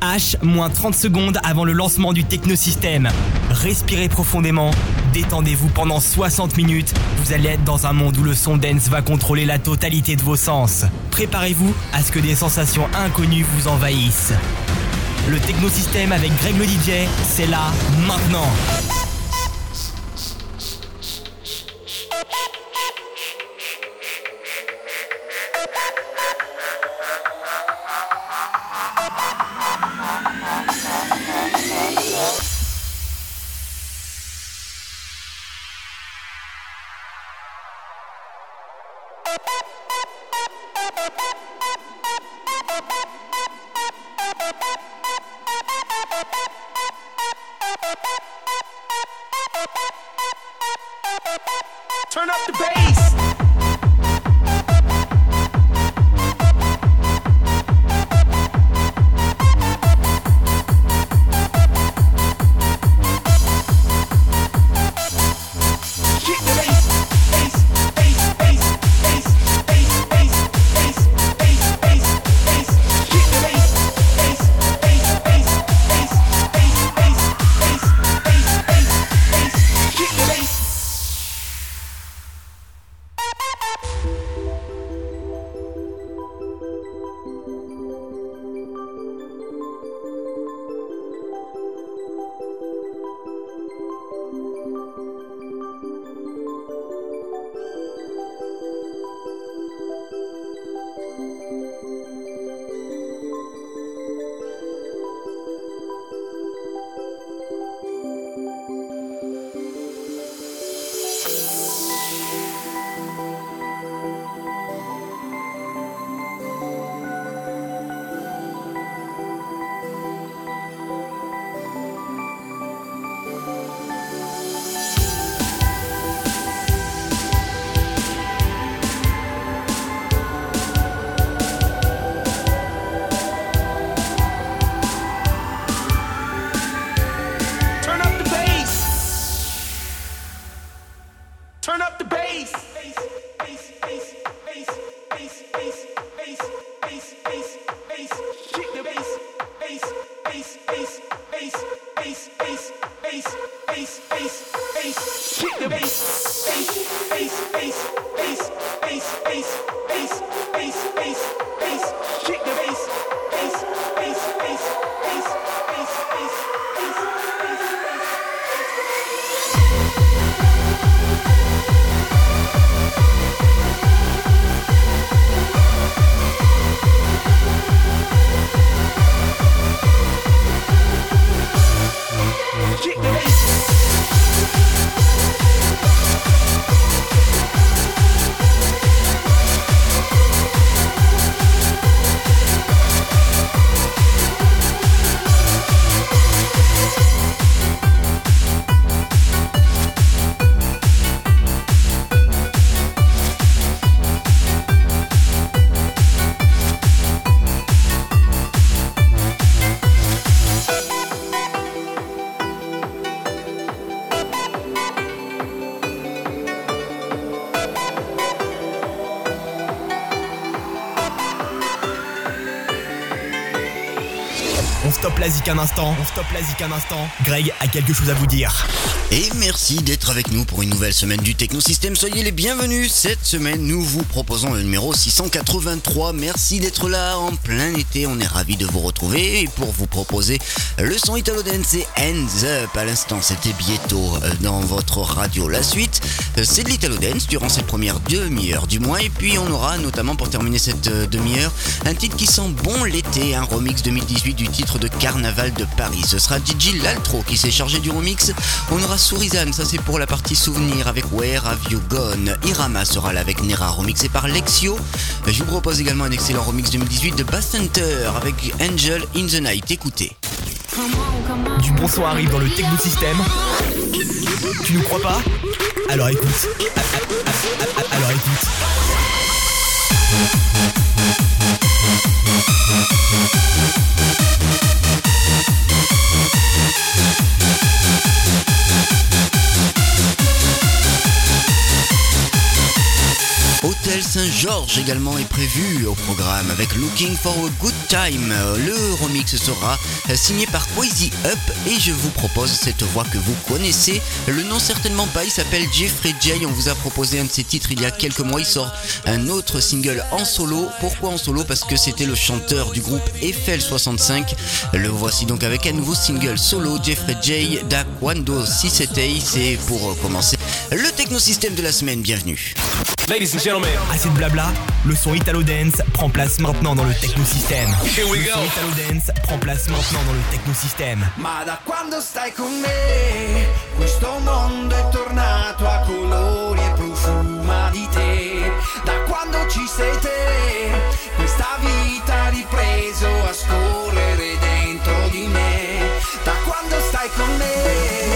H, moins 30 secondes avant le lancement du technosystème. Respirez profondément, détendez-vous pendant 60 minutes. Vous allez être dans un monde où le son dance va contrôler la totalité de vos sens. Préparez-vous à ce que des sensations inconnues vous envahissent. Le technosystème avec Greg le DJ, c'est là, maintenant. Un instant. On stoppe la zik un instant. Greg a quelque chose à vous dire. Et merci d'être avec nous pour une nouvelle semaine du Technosystème. Soyez les bienvenus. Cette semaine, nous vous proposons le numéro 683. Merci d'être là en plein été. On est ravis de vous retrouver et pour vous proposer le son Italo Dance Hands Up. À l'instant, c'était bientôt euh, dans votre radio. La suite, euh, c'est de l'Italo Dance durant cette première demi-heure du mois. Et puis, on aura notamment pour terminer cette euh, demi-heure un titre qui sent bon l'été, un remix 2018 du titre de Carnaval de Paris. Ce sera DJ Laltro qui s'est chargé du remix. On aura Sourizane, ça c'est pour la partie souvenir avec Where Have You Gone? Irama sera là avec Nera, remixé par Lexio. Je vous propose également un excellent remix 2018 de Bass Center avec Angel in the Night. Écoutez. Du bon son arrive dans le Techno System. Tu nous crois pas? Alors écoute. Alors écoute. Thank you. Saint-Georges également est prévu au programme avec Looking for a Good Time. Le remix sera signé par Quasi Up et je vous propose cette voix que vous connaissez. Le nom certainement pas, il s'appelle Jeffrey J. On vous a proposé un de ses titres il y a quelques mois. Il sort un autre single en solo. Pourquoi en solo? Parce que c'était le chanteur du groupe FL65. Le voici donc avec un nouveau single solo, Jeffrey J. Da Quando Si. C'est pour commencer le technosystème de la semaine. Bienvenue. Ladies and gentlemen. Assez de blabla, le son Italo Dance prend place maintenant dans le technosystème. Here we go. Le son Italo Dance prend place maintenant dans le technosystème. Ma da quando stai con me, questo mondo è tornato a colori e profuma di te. Da quando ci sei te, questa vita ha ripreso a scorrere dentro di me. Da quando stai con me.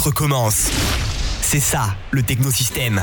Fini, un autre commence. C'est ça, le technosystème.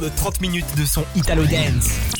de 30 minutes de son Italo Dance.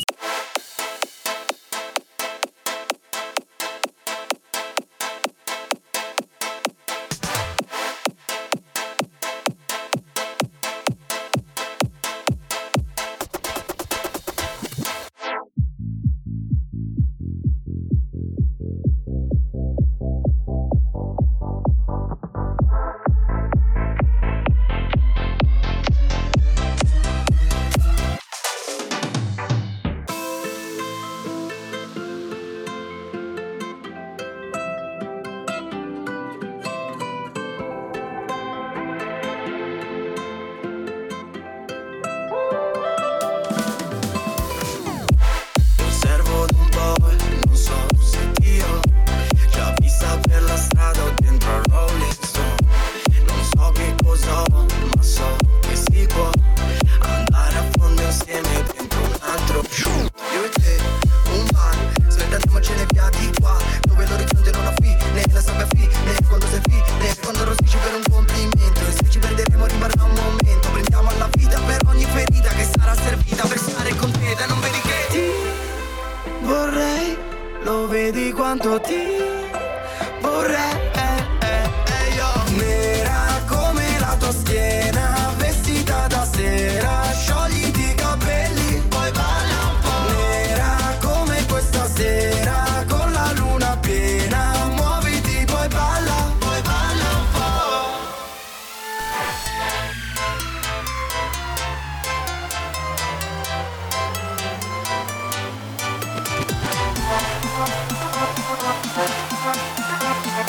Turn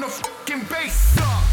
the fucking bass up.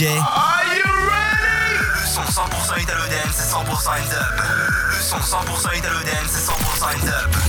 Are you ready? Le son 100% italo dance, c'est 100% end up. Le son 100% italo dance, c'est 100% end up.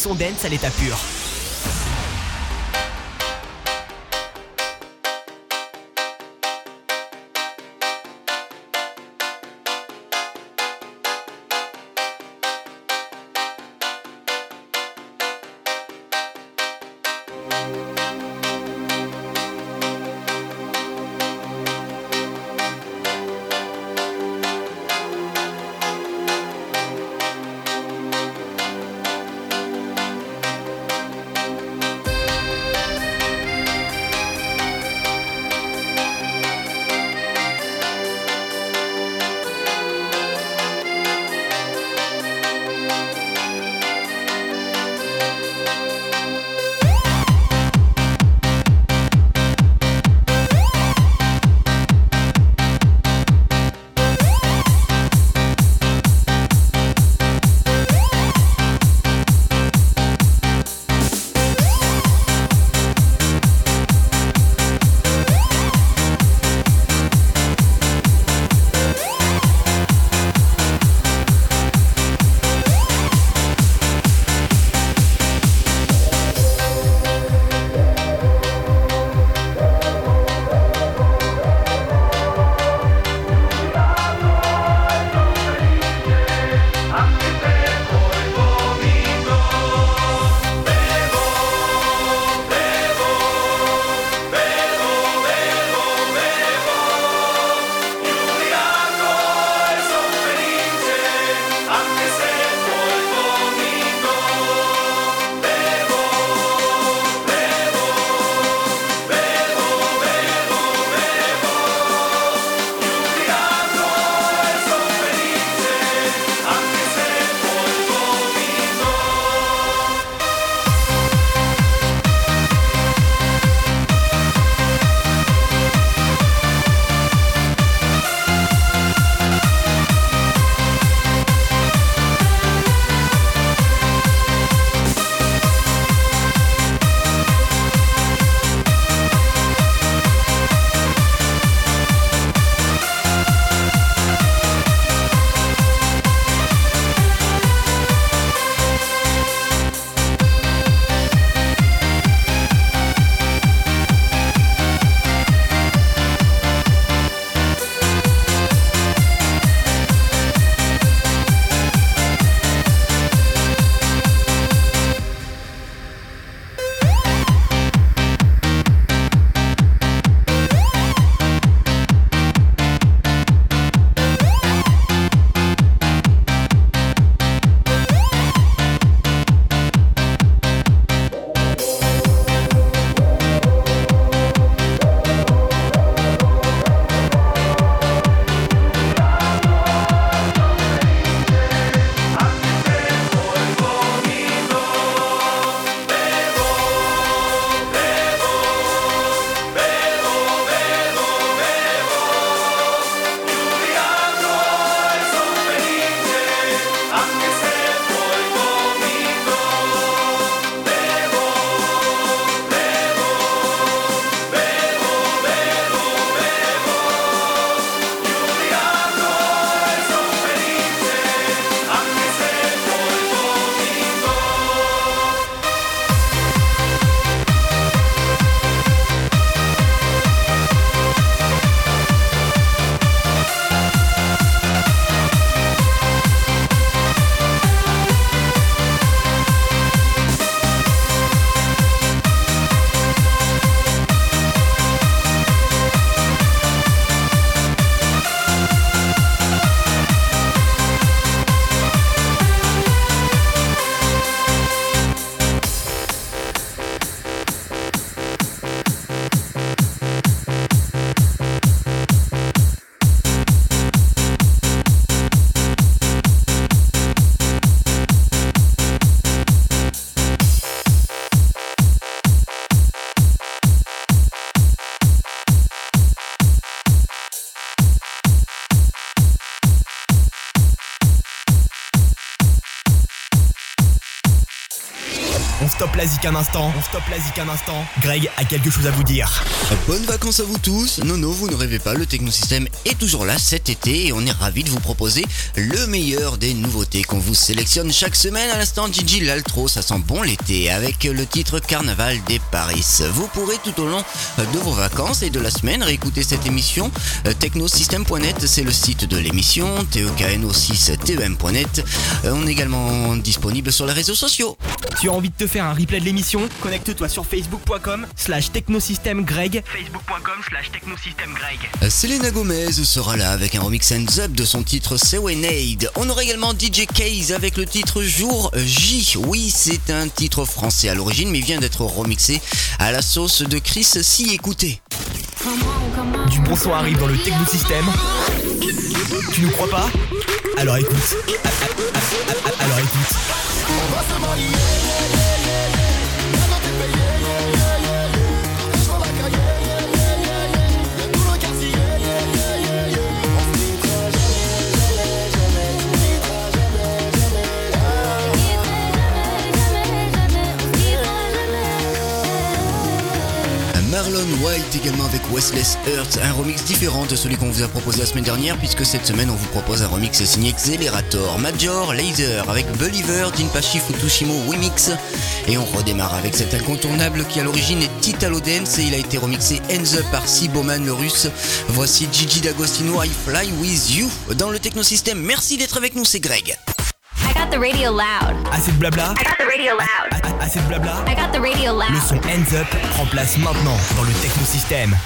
Son dance à l'état pur. Stoppe la zik un instant. On stoppe la zik un instant. Greg a quelque chose à vous dire. Bonnes vacances à vous tous. Non, non, vous ne rêvez pas, le Technosystème est toujours là cet été et on est ravis de vous proposer le meilleur des nouveautés qu'on vous sélectionne chaque semaine. À l'instant, Gigi l'Altro, ça sent bon l'été avec le titre Carnaval des Paris. Vous pourrez tout au long de vos vacances et de la semaine réécouter cette émission. Technosystème.net, c'est le site de l'émission. TEKNO6TEM.net. Euh, On est également disponible sur les réseaux sociaux. Tu as envie de te faire un replay de l'émission Connecte-toi sur facebook.com slash technosystèmegreg. Facebook.com slash technosystèmegreg. Selena Gomez sera là avec un remix hands up de son titre Serenade. On aura également DJ Case avec le titre Jour J. Oui, c'est un titre français à l'origine, mais vient d'être remixé à la sauce de Chris Si écoutez. Du bon son arrive dans le technosystème. Tu nous crois pas? Alors écoute. Alors écoute. yeah, yeah. Marlon White également avec Westless Earth, un remix différent de celui qu'on vous a proposé la semaine dernière puisque cette semaine on vous propose un remix signé Xelerator, Major Laser avec Believer, Jinpachi Futushimo Remix et on redémarre avec cet incontournable qui à l'origine est Titalo Dance et il a été remixé Hands Up par Siboman le russe. Voici Gigi D'Agostino I Fly With You dans le technosystème. Merci d'être avec nous, c'est Greg. I got the radio loud. Assez de blabla I got the radio loud. A- Assez de blabla I got the radio loud. Le son Hands Up prend place maintenant dans le technosystème.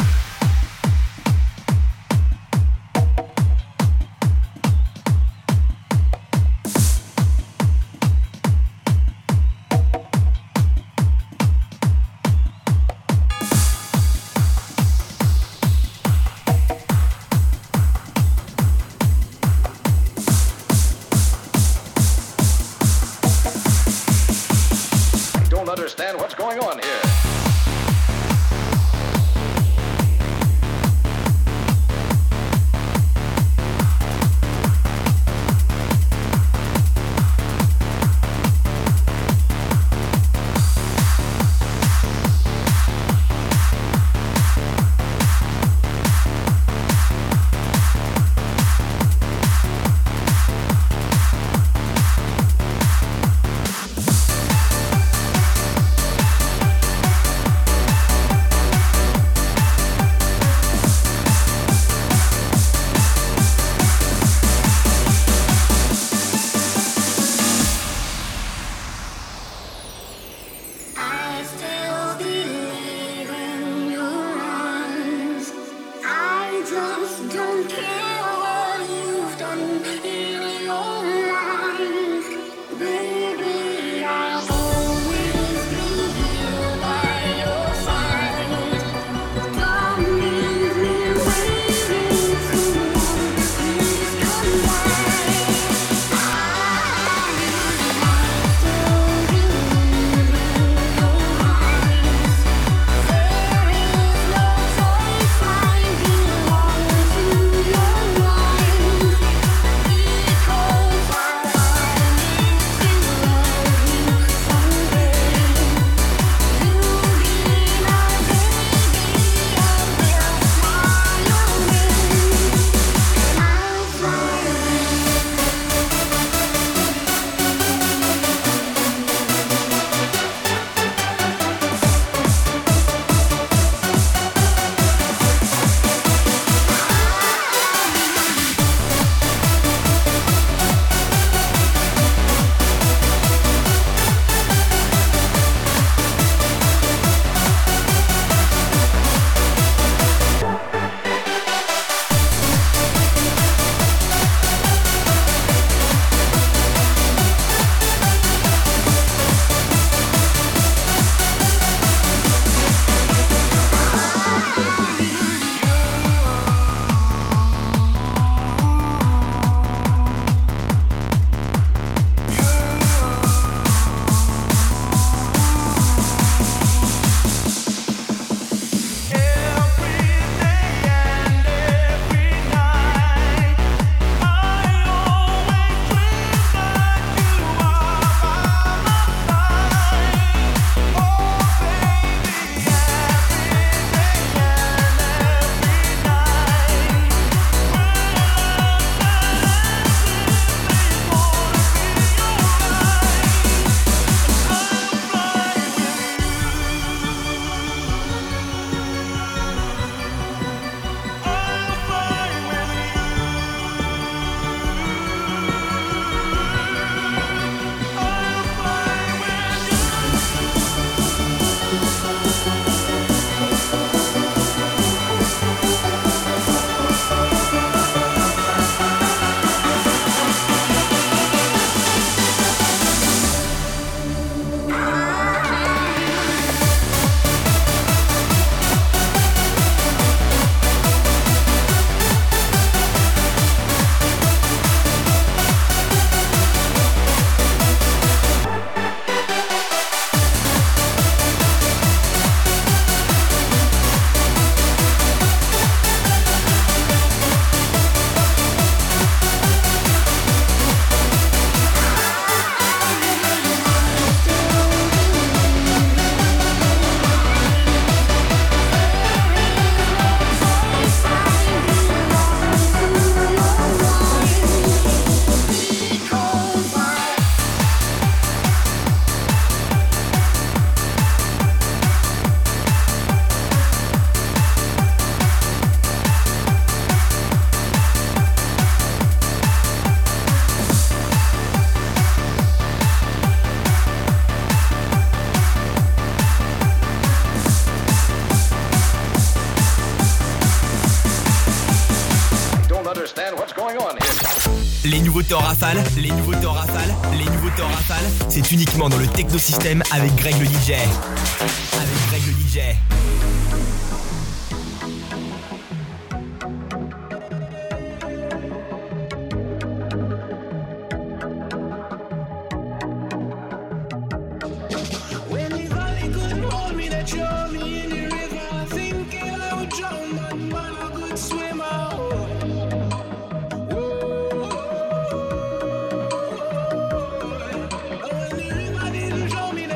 Nouveautés en rafale, les nouveautés en rafale, c'est uniquement dans le technosystème avec Greg le DJ.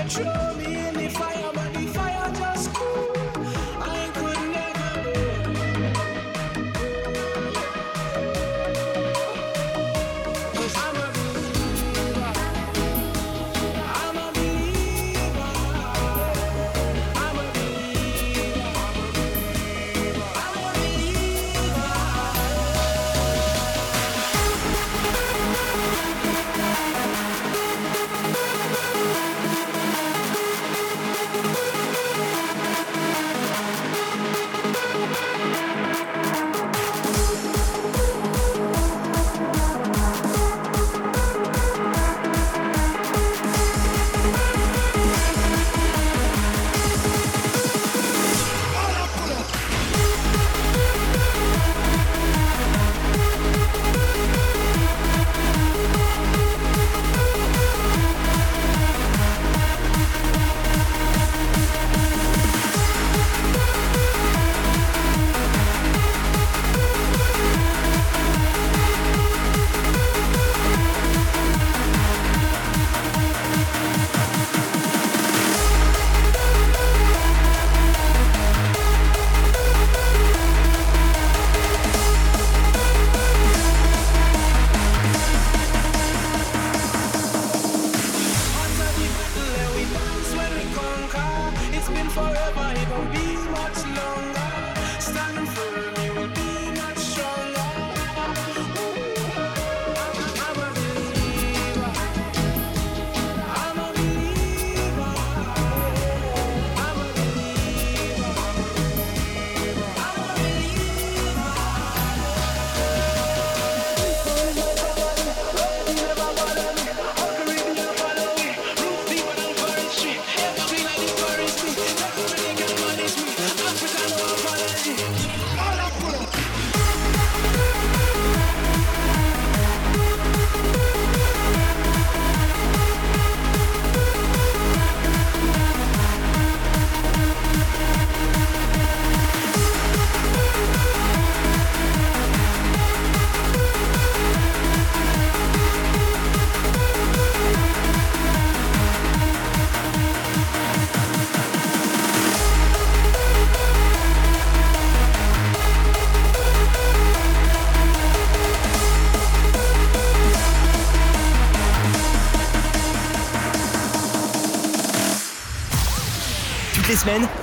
true.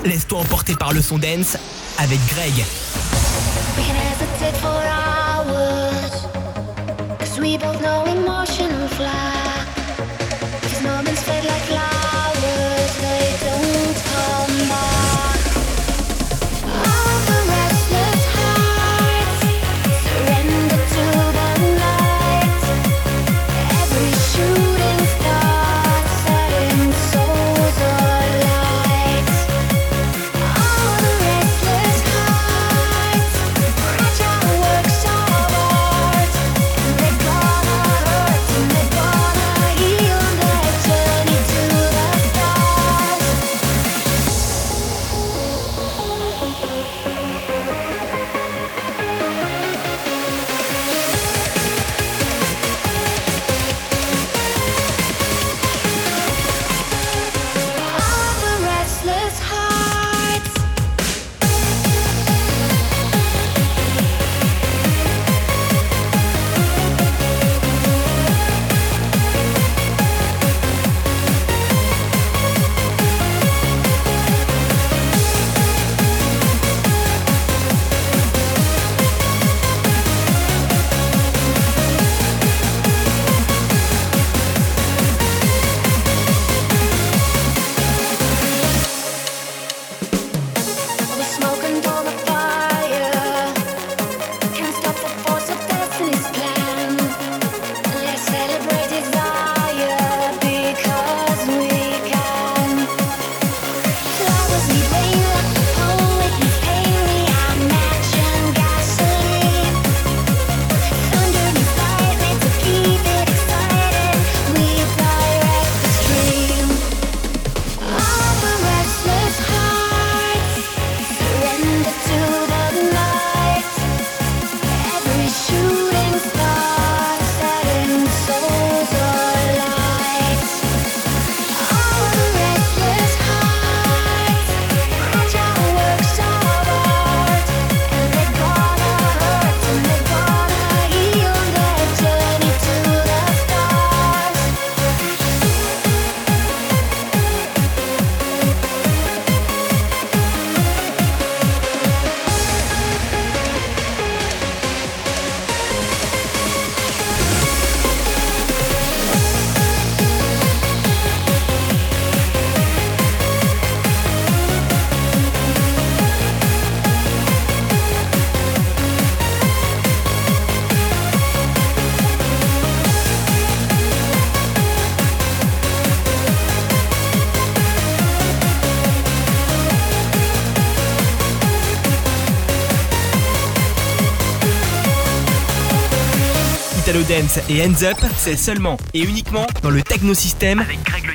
laisse-toi emporter par le son dance avec Greg. Et Hands Up, c'est seulement et uniquement dans le Technosystème avec Greg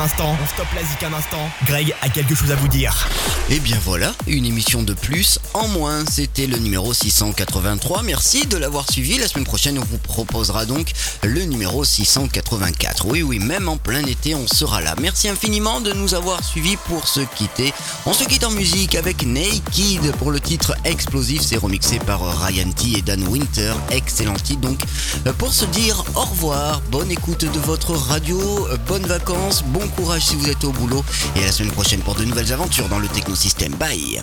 Instant. On stoppe la zik un instant. Greg a quelque chose à vous dire. Et Eh bien voilà, une émission de plus en moins. Le numéro 683. Merci de l'avoir suivi. La semaine prochaine, on vous proposera donc le numéro 684. Oui, oui, même en plein été, on sera là. Merci infiniment de nous avoir suivis pour se quitter. On se quitte en musique avec Naked pour le titre Explosif. C'est remixé par Ryan T et Dan Winter. Excellent titre donc. Pour se dire au revoir, bonne écoute de votre radio, bonnes vacances, bon courage si vous êtes au boulot. Et la semaine prochaine pour de nouvelles aventures dans le technosystème. Bye